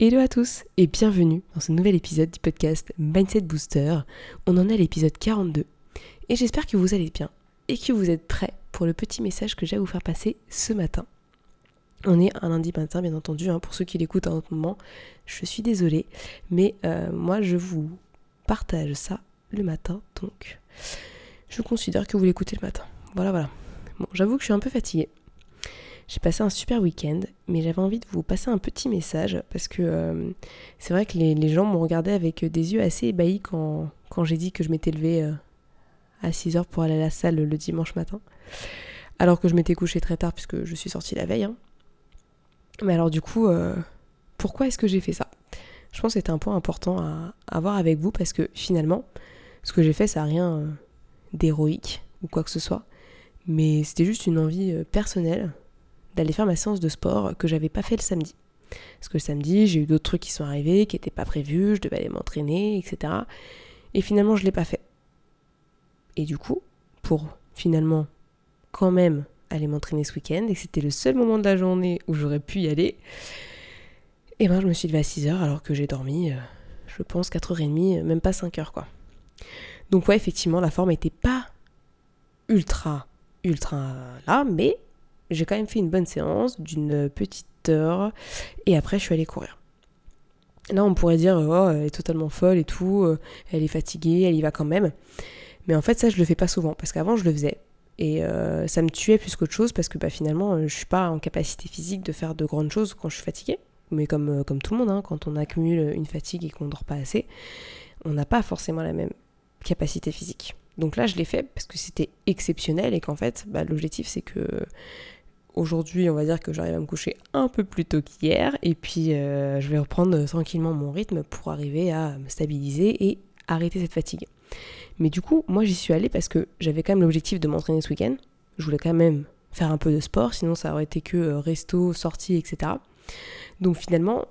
Hello à tous et bienvenue dans ce nouvel épisode du podcast Mindset Booster. On en est à l'épisode 42 et j'espère que vous allez bien et que vous êtes prêts pour le petit message que j'ai à vous faire passer ce matin. On est un lundi matin bien entendu, hein, pour ceux qui l'écoutent à un autre moment, je suis désolée, mais euh, moi je vous partage ça le matin donc je considère que vous l'écoutez le matin. Voilà voilà. Bon j'avoue que je suis un peu fatiguée j'ai passé un super week-end, mais j'avais envie de vous passer un petit message parce que euh, c'est vrai que les, gens m'ont regardé avec des yeux assez ébahis quand, quand j'ai dit que je m'étais levée euh, à 6h pour aller à la salle le dimanche matin. Alors que je m'étais couchée très tard puisque je suis sortie la veille. Hein. Mais alors du coup, euh, pourquoi est-ce que j'ai fait ça? Je pense que c'était un point important à, à, voir avec vous parce que finalement, ce que j'ai fait, ça n'a rien d'héroïque ou quoi que ce soit. Mais c'était juste une envie personnelle d'aller faire ma séance de sport que j'avais pas fait le samedi. Parce que le samedi, j'ai eu d'autres trucs qui sont arrivés, qui n'étaient pas prévus, je devais aller m'entraîner, etc. Et finalement, je l'ai pas fait. Et du coup, pour finalement quand même aller m'entraîner ce week-end, et c'était le seul moment de la journée où j'aurais pu y aller, et eh ben je me suis levée à 6h alors que j'ai dormi, euh, je pense, 4h30, même pas 5h quoi. Donc ouais, effectivement, la forme était pas ultra, ultra là, mais j'ai quand même fait une bonne séance d'une petite heure et après je suis allée courir. Là on pourrait dire oh elle est totalement folle et tout, euh, elle est fatiguée, elle y va quand même. Mais en fait ça je le fais pas souvent parce qu'avant je le faisais et euh, ça me tuait plus qu'autre chose parce que bah, finalement euh, je suis pas en capacité physique de faire de grandes choses quand je suis fatiguée. Mais comme, comme tout le monde, hein, quand on accumule une fatigue et qu'on dort pas assez, on n'a pas forcément la même capacité physique. Donc là, je l'ai fait parce que c'était exceptionnel et qu'en fait, bah, l'objectif c'est que aujourd'hui, on va dire que j'arrive à me coucher un peu plus tôt qu'hier, et puis euh, je vais reprendre tranquillement mon rythme pour arriver à me stabiliser et arrêter cette fatigue. Mais du coup, moi j'y suis allée parce que j'avais quand même l'objectif de m'entraîner ce week-end. Je voulais quand même faire un peu de sport, sinon ça aurait été que euh, resto, sortie, etc. Donc finalement,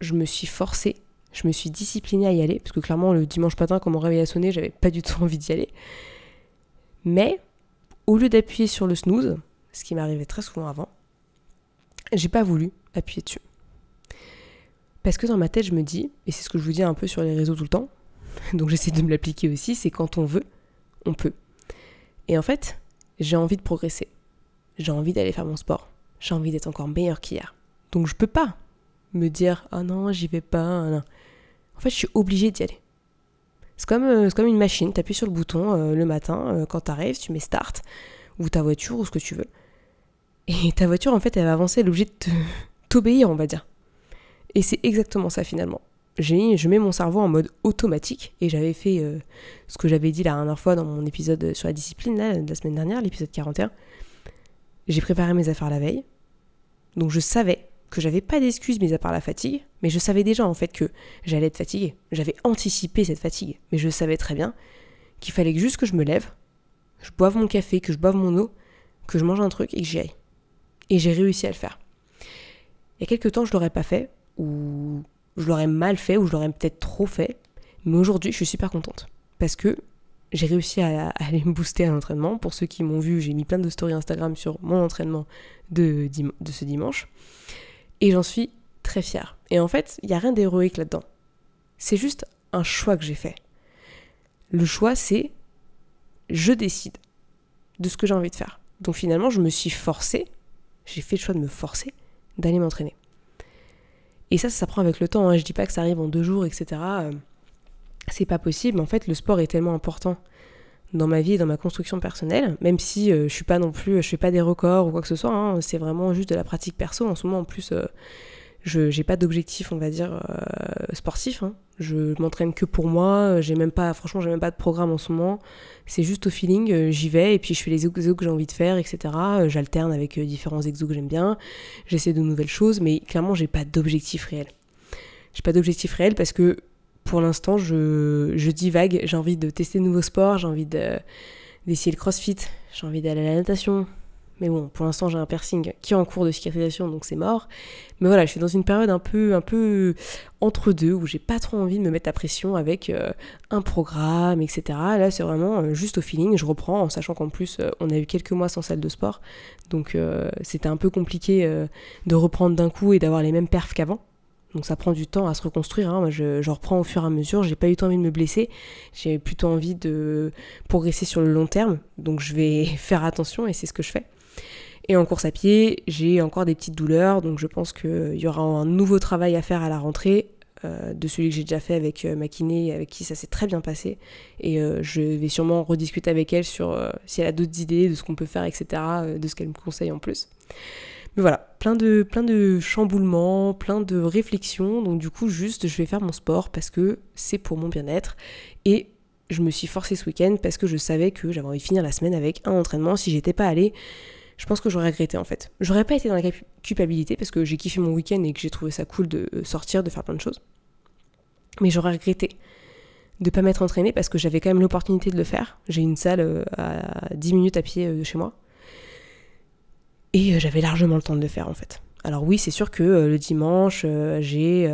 je me suis forcée, je me suis disciplinée à y aller, parce que clairement le dimanche matin, quand mon réveil a sonné, j'avais pas du tout envie d'y aller. Mais au lieu d'appuyer sur le snooze, ce qui m'arrivait très souvent avant, j'ai pas voulu appuyer dessus. Parce que dans ma tête, je me dis, et c'est ce que je vous dis un peu sur les réseaux tout le temps, donc j'essaie de me l'appliquer aussi, c'est quand on veut, on peut. Et en fait, j'ai envie de progresser. J'ai envie d'aller faire mon sport. J'ai envie d'être encore meilleur qu'hier. Donc je peux pas me dire, ah oh non, j'y vais pas. Non. En fait, je suis obligée d'y aller. C'est comme, euh, une machine, tu appuies sur le bouton euh, le matin, euh, quand tu arrives, tu mets start, ou ta voiture, ou ce que tu veux. Et ta voiture, en fait, elle va avancer, elle est obligée de t'obéir, on va dire. Et c'est exactement ça finalement. J'ai, je mets mon cerveau en mode automatique et j'avais fait euh, ce que j'avais dit la dernière fois dans mon épisode sur la discipline, de la semaine dernière, l'épisode 41. J'ai préparé mes affaires la veille. Donc je savais que j'avais pas d'excuses mis à part la fatigue, mais je savais déjà en fait que j'allais être fatiguée. J'avais anticipé cette fatigue, mais je savais très bien qu'il fallait juste que je me lève, je boive mon café, que je boive mon eau, que je mange un truc et que j'y aille. Et j'ai réussi à le faire. Il y a quelques temps, je l'aurais pas fait, ou je l'aurais mal fait, ou je l'aurais peut-être trop fait. Mais aujourd'hui, je suis super contente. Parce que j'ai réussi à, aller me booster à l'entraînement. Pour ceux qui m'ont vu, j'ai mis plein de stories Instagram sur mon entraînement de, de ce dimanche. Et j'en suis très fière. Et en fait, il n'y a rien d'héroïque là-dedans. C'est juste un choix que j'ai fait. Le choix, c'est je décide de ce que j'ai envie de faire. Donc finalement, je me suis forcée j'ai fait le choix de me forcer d'aller m'entraîner. Et ça, ça s'apprend avec le temps. Hein. Je dis pas que ça arrive en deux jours, etc. Euh, c'est pas possible. En fait, le sport est tellement important dans ma vie et dans ma construction personnelle, même si euh, je suis pas non plus, je fais pas des records ou quoi que ce soit. Hein. C'est vraiment juste de la pratique perso. En ce moment, en plus, euh, je j'ai pas d'objectif, on va dire, sportif. Hein. Je m'entraîne que pour moi. J'ai même pas, franchement, j'ai même pas de programme en ce moment. C'est juste au feeling, euh, j'y vais et puis je fais les exos que j'ai envie de faire, etc. Euh, j'alterne avec euh, différents exos que j'aime bien. J'essaie de nouvelles choses, mais clairement, j'ai pas d'objectif réel. J'ai pas d'objectif réel parce que pour l'instant, je, je divague. J'ai envie de tester de nouveaux sports, j'ai envie d'essayer le crossfit, j'ai envie d'aller à la natation, mais bon, pour l'instant, j'ai un piercing qui est en cours de cicatrisation, donc c'est mort. Mais voilà, je suis dans une période un peu, un peu entre deux, où j'ai pas trop envie de me mettre à pression avec euh, un programme, etc. Là, c'est vraiment euh, juste au feeling. Je reprends, en sachant qu'en plus, euh, on a eu quelques mois sans salle de sport. Donc, c'était un peu compliqué de reprendre d'un coup et d'avoir les mêmes perfs qu'avant. Donc ça prend du temps à se reconstruire. Hein. Moi, je, reprends au fur et à mesure. J'ai pas eu envie de me blesser. J'ai plutôt envie de progresser sur le long terme. Donc je vais faire attention et c'est ce que je fais. Et en course à pied, j'ai encore des petites douleurs, donc je pense qu'il y aura un nouveau travail à faire à la rentrée, euh, de celui que j'ai déjà fait avec euh, ma kiné, avec qui ça s'est très bien passé. Et euh, je vais sûrement rediscuter avec elle sur si elle a d'autres idées de ce qu'on peut faire, etc., de ce qu'elle me conseille en plus. Mais voilà, plein de, plein de chamboulements, plein de réflexions. Donc du coup, juste, je vais faire mon sport parce que c'est pour mon bien-être. Et je me suis forcée ce week-end parce que je savais que j'avais envie de finir la semaine avec un entraînement. Si j'étais pas allée, je pense que j'aurais regretté en fait. J'aurais pas été dans la culpabilité parce que j'ai kiffé mon week-end et que j'ai trouvé ça cool de sortir, de faire plein de choses. Mais j'aurais regretté de pas m'être entraînée parce que j'avais quand même l'opportunité de le faire. J'ai une salle euh, à 10 minutes à pied euh, de chez moi. Et euh, j'avais largement le temps de le faire en fait. Alors oui, c'est sûr que le dimanche, j'ai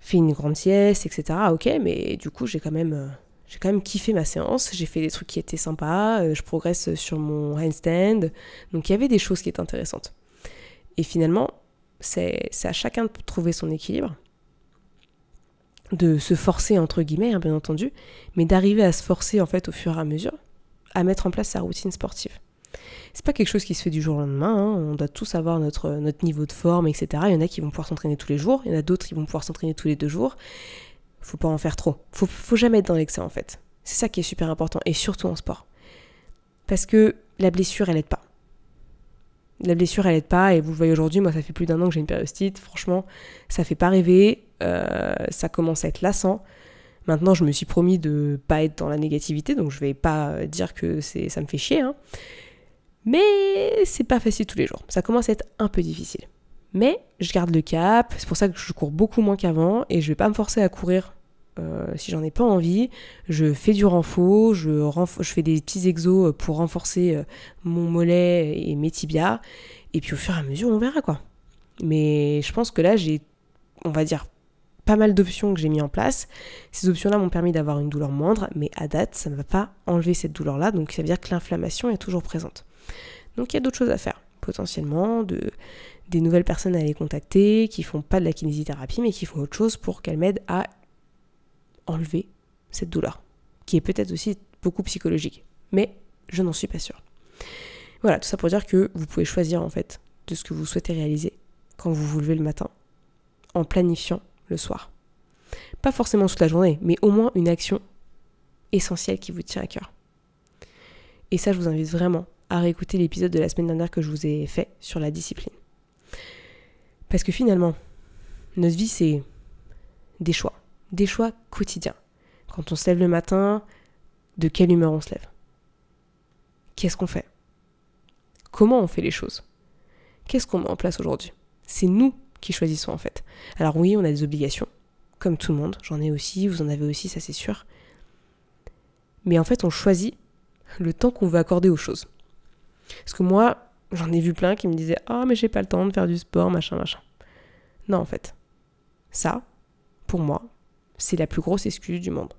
fait une grande sieste, etc. Ok, mais du coup, j'ai quand même j'ai quand même kiffé ma séance, j'ai fait des trucs qui étaient sympas, euh, je progresse sur mon handstand, donc il y avait des choses qui étaient intéressantes. Et finalement, c'est à chacun de trouver son équilibre, de se forcer entre guillemets, hein, bien entendu, mais d'arriver à se forcer en fait au fur et à mesure à mettre en place sa routine sportive. C'est pas quelque chose qui se fait du jour au lendemain, hein. on doit tous avoir notre, notre niveau de forme, etc. Il y en a qui vont pouvoir s'entraîner tous les jours, il y en a d'autres qui vont pouvoir s'entraîner tous les deux jours faut pas en faire trop. Faut, faut jamais être dans l'excès en fait. C'est ça qui est super important, et surtout en sport. Parce que la blessure, elle aide pas. La blessure, elle aide pas, et vous le voyez aujourd'hui, moi ça fait plus d'un an que j'ai une périostite, franchement, ça fait pas rêver, euh, ça commence à être lassant. Maintenant, je me suis promis de pas être dans la négativité, donc je vais pas dire que c'est, ça me fait chier, hein. Mais c'est pas facile tous les jours. Ça commence à être un peu difficile. Mais je garde le cap, c'est pour ça que je cours beaucoup moins qu'avant et je vais pas me forcer à courir euh, si j'en ai pas envie. Je fais du renfort, je, fais des petits exos pour renforcer euh, mon mollet et mes tibias. Et puis au fur et à mesure, on verra quoi. Mais je pense que là, j'ai, on va dire, pas mal d'options que j'ai mis en place. Ces options-là m'ont permis d'avoir une douleur moindre, mais à date, ça ne va pas enlever cette douleur-là. Donc ça veut dire que l'inflammation est toujours présente. Donc il y a d'autres choses à faire potentiellement, de, des nouvelles personnes à les contacter qui font pas de la kinésithérapie mais qui font autre chose pour qu'elles m'aident à enlever cette douleur, qui est peut-être aussi beaucoup psychologique. Mais je n'en suis pas sûre. Voilà, tout ça pour dire que vous pouvez choisir en fait de ce que vous souhaitez réaliser quand vous vous levez le matin, en planifiant le soir. Pas forcément toute la journée, mais au moins une action essentielle qui vous tient à cœur. Et ça, je vous invite vraiment à réécouter l'épisode de la semaine dernière que je vous ai fait sur la discipline. Parce que finalement, notre vie, c'est des choix. Des choix quotidiens. Quand on se lève le matin, de quelle humeur on se lève? Qu'est-ce qu'on fait? Comment on fait les choses? Qu'est-ce qu'on met en place aujourd'hui? C'est nous qui choisissons en fait. Alors oui, on a des obligations, comme tout le monde, j'en ai aussi, vous en avez aussi, ça c'est sûr. Mais en fait, on choisit le temps qu'on veut accorder aux choses. Parce que moi, j'en ai vu plein qui me disaient Ah, mais j'ai pas le temps de faire du sport, machin, machin. Non, en fait. Ça, pour moi, c'est la plus grosse excuse du monde.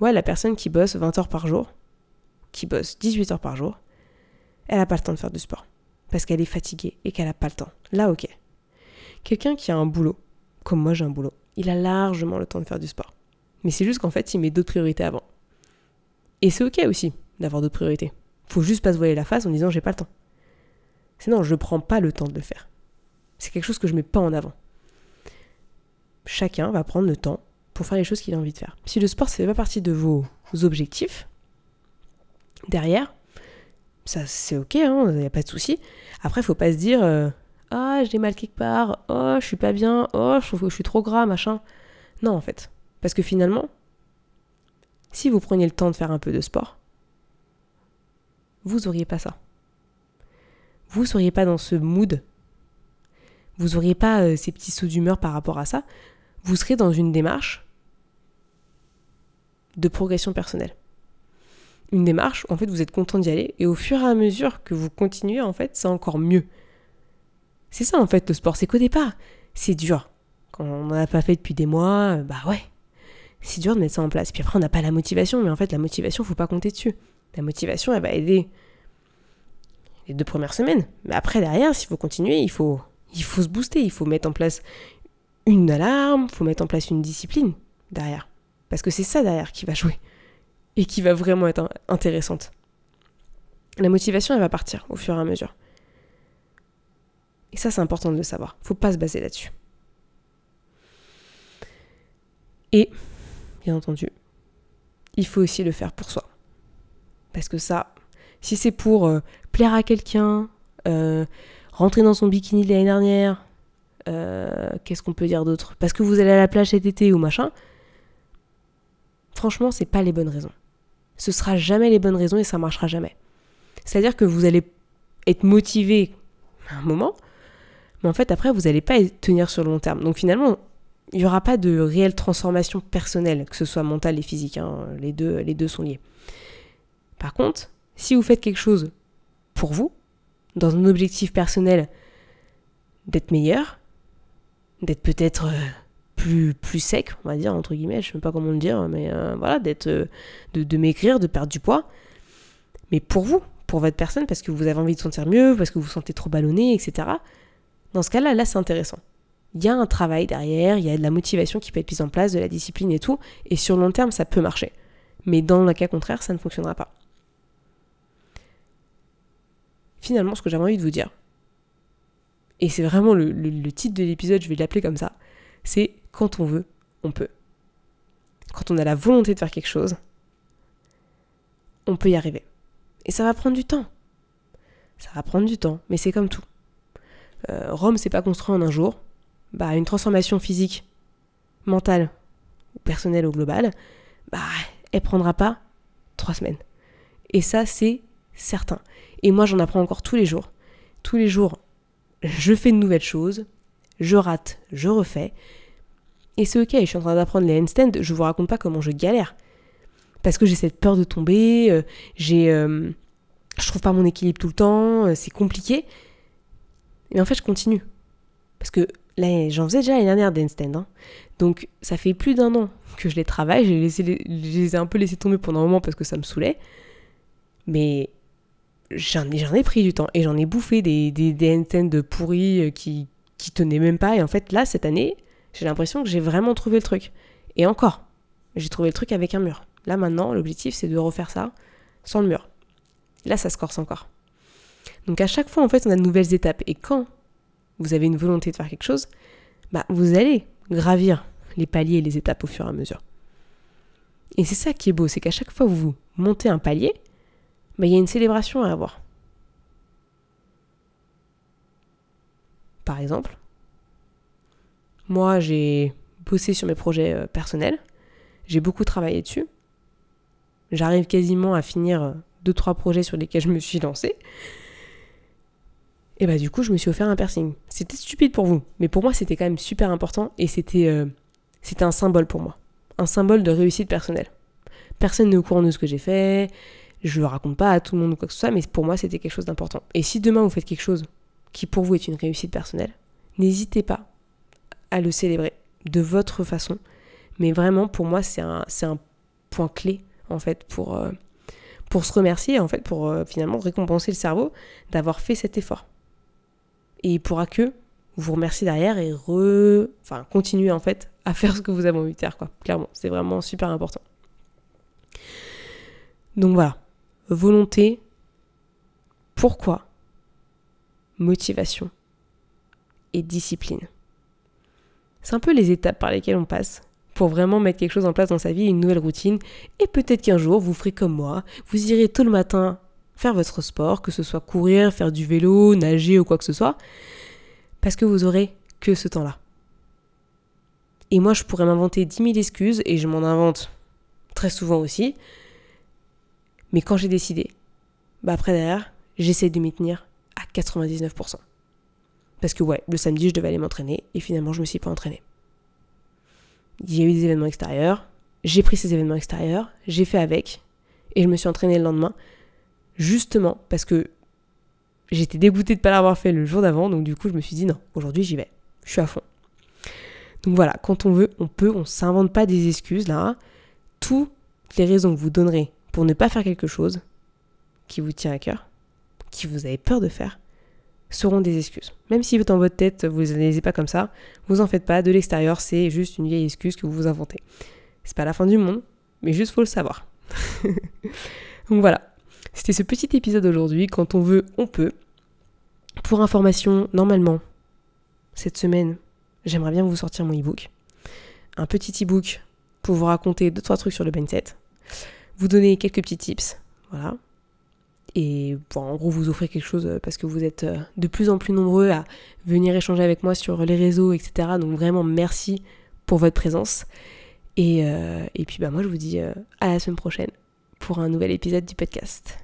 Ouais, la personne qui bosse 20 heures par jour, qui bosse 18 heures par jour, elle a pas le temps de faire du sport. Parce qu'elle est fatiguée et qu'elle a pas le temps. Là, ok. Quelqu'un qui a un boulot, comme moi j'ai un boulot, il a largement le temps de faire du sport. Mais c'est juste qu'en fait, il met d'autres priorités avant. Et c'est ok aussi d'avoir d'autres priorités. Faut juste pas se voiler la face en disant j'ai pas le temps. Sinon, je prends pas le temps de le faire. C'est quelque chose que je mets pas en avant. Chacun va prendre le temps pour faire les choses qu'il a envie de faire. Si le sport ne fait pas partie de vos objectifs, derrière, ça c'est ok, il hein, n'y a pas de souci. Après, il faut pas se dire euh, Ah, j'ai mal quelque part, oh, je suis pas bien, oh, je trouve que je suis trop gras, machin. Non, en fait. Parce que finalement, si vous preniez le temps de faire un peu de sport, vous auriez pas ça. Vous seriez pas dans ce mood. Vous auriez pas euh, ces petits sauts d'humeur par rapport à ça. vous serez dans une démarche de progression personnelle. Une démarche en fait vous êtes content d'y aller et au fur et à mesure que vous continuez en fait c'est encore mieux. C'est ça en fait le sport, c'est qu'au départ c'est dur. Quand on n'en a pas fait depuis des mois, bah ouais, c'est dur de mettre ça en place. Puis après on n'a pas la motivation, mais en fait la motivation faut pas compter dessus. La motivation elle va aider les deux premières semaines. Mais après derrière s'il faut continuer il faut, il faut se booster, il faut mettre en place une alarme, il faut mettre en place une discipline derrière. Parce que c'est ça derrière qui va jouer et qui va vraiment être intéressante. La motivation, elle va partir au fur et à mesure. Et ça, c'est important de le savoir. Faut pas se baser là-dessus. Et, bien entendu, il faut aussi le faire pour soi. Parce que ça, si c'est pour euh, plaire à quelqu'un, euh, rentrer dans son bikini l'année dernière, euh, qu'est-ce qu'on peut dire d'autre? Parce que vous allez à la plage cet été ou machin, franchement, c'est pas les bonnes raisons. Ce sera jamais les bonnes raisons et ça marchera jamais. C'est-à-dire que vous allez être motivé un moment, mais en fait après vous n'allez pas tenir sur le long terme. Donc finalement, il n'y aura pas de réelle transformation personnelle, que ce soit mentale et physique. Hein. Les, deux, les deux sont liés. Par contre, si vous faites quelque chose pour vous, dans un objectif personnel d'être meilleur, d'être peut-être euh, plus, plus sec, on va dire, entre guillemets, je ne sais pas comment le dire, mais euh, voilà, d'être, euh, de, de maigrir, de perdre du poids. Mais pour vous, pour votre personne, parce que vous avez envie de sentir mieux, parce que vous vous sentez trop ballonné, etc. Dans ce cas-là, là, c'est intéressant. Il y a un travail derrière, il y a de la motivation qui peut être mise en place, de la discipline et tout, et sur long terme, ça peut marcher. Mais dans le cas contraire, ça ne fonctionnera pas. Finalement, ce que j'avais envie de vous dire, et c'est vraiment le, titre de l'épisode, je vais l'appeler comme ça, c'est quand on veut, on peut. Quand on a la volonté de faire quelque chose, on peut y arriver. Et ça va prendre du temps. Ça va prendre du temps, mais c'est comme tout. Euh, Rome, c'est pas construit en un jour. Bah, une transformation physique, mentale, personnelle ou globale, bah, elle prendra pas trois semaines. Et ça, c'est certain. Et moi, j'en apprends encore tous les jours. Tous les jours, je fais de nouvelles choses, je rate, je refais. Et c'est ok, je suis en train d'apprendre les handstands, je vous raconte pas comment je galère. Parce que j'ai cette peur de tomber, euh, j'ai, euh, je trouve pas mon équilibre tout le temps, euh, c'est compliqué. Mais en fait, je continue. Parce que là, j'en faisais déjà l'année dernière des handstands. Hein. Donc, ça fait plus d'un an que je les travaille. Je les, ai un peu laissés tomber pendant un moment parce que ça me saoulait. Mais j'en ai, ai, pris du temps et j'en ai bouffé des, des, des handstands pourris qui, qui tenaient même pas. Et en fait, là, cette année, j'ai l'impression que j'ai vraiment trouvé le truc. Et encore, j'ai trouvé le truc avec un mur. Là maintenant, l'objectif c'est de refaire ça sans le mur. Là, ça se corse encore. Donc à chaque fois, en fait, on a de nouvelles étapes. Et quand vous avez une volonté de faire quelque chose, bah, vous allez gravir les paliers et les étapes au fur et à mesure. Et c'est ça qui est beau, c'est qu'à chaque fois vous montez un palier, il y a une célébration à avoir. Par exemple, moi, j'ai bossé sur mes projets euh, personnels. J'ai beaucoup travaillé dessus. J'arrive quasiment à finir 2-3 euh, projets sur lesquels je me suis lancée. Et bah du coup, je me suis offert un piercing. C'était stupide pour vous, mais pour moi, c'était quand même super important et c'était euh, c'était un symbole pour moi. Un symbole de réussite personnelle. Personne n'est au courant de ce que j'ai fait, je le raconte pas à tout le monde ou quoi que ce soit, mais pour moi, c'était quelque chose d'important. Et si demain vous faites quelque chose qui pour vous est une réussite personnelle, n'hésitez pas à le célébrer de votre façon. Mais vraiment, pour moi, c'est un, point clé, en fait, pour, euh, pour se remercier, en fait, pour euh, finalement récompenser le cerveau d'avoir fait cet effort. Et il pourra que vous remercier derrière et re... enfin, continuer, en fait, à faire ce que vous avez envie de faire, quoi. Clairement, c'est vraiment super important. Donc voilà, volonté, pourquoi, motivation et discipline. C'est un peu les étapes par lesquelles on passe pour vraiment mettre quelque chose en place dans sa vie, une nouvelle routine. Et peut-être qu'un jour, vous ferez comme moi, vous irez tôt le matin faire votre sport, que ce soit courir, faire du vélo, nager ou quoi que ce soit, parce que vous aurez que ce temps-là. Et moi, je pourrais m'inventer 10 000 excuses, et je m'en invente très souvent aussi. Mais quand j'ai décidé, bah après derrière, j'essaie de m'y tenir à 99%. Parce que ouais, le samedi, je devais aller m'entraîner et finalement, je me suis pas entraînée. il y a eu des événements extérieurs, j'ai pris ces événements extérieurs, j'ai fait avec, et je me suis entraînée le lendemain, justement parce que j'étais dégoûtée de ne pas l'avoir fait le jour d'avant, donc du coup je me suis dit non, aujourd'hui j'y vais, je suis à fond. Donc voilà, quand on veut, on peut, on ne s'invente pas des excuses là. Toutes les raisons que vous donnerez pour ne pas faire quelque chose qui vous tient à cœur, qui vous avez peur de faire, seront des excuses. Même si dans votre tête, vous ne les pas comme ça, vous en faites pas, de l'extérieur, c'est juste une vieille excuse que vous vous inventez. C'est pas la fin du monde, mais juste faut le savoir. Donc voilà, c'était ce petit épisode aujourd'hui. Quand on veut, on peut. Pour information, normalement, cette semaine, j'aimerais bien vous sortir mon e-book. Un petit e-book pour vous raconter deux trois trucs sur le mindset, vous donner quelques petits tips, voilà. Et bon, en gros, vous offrir quelque chose parce que vous êtes euh, de plus en plus nombreux à venir échanger avec moi sur les réseaux, etc. Donc vraiment, merci pour votre présence. Et, euh, et puis bah moi, je vous dis euh, à la semaine prochaine pour un nouvel épisode du podcast.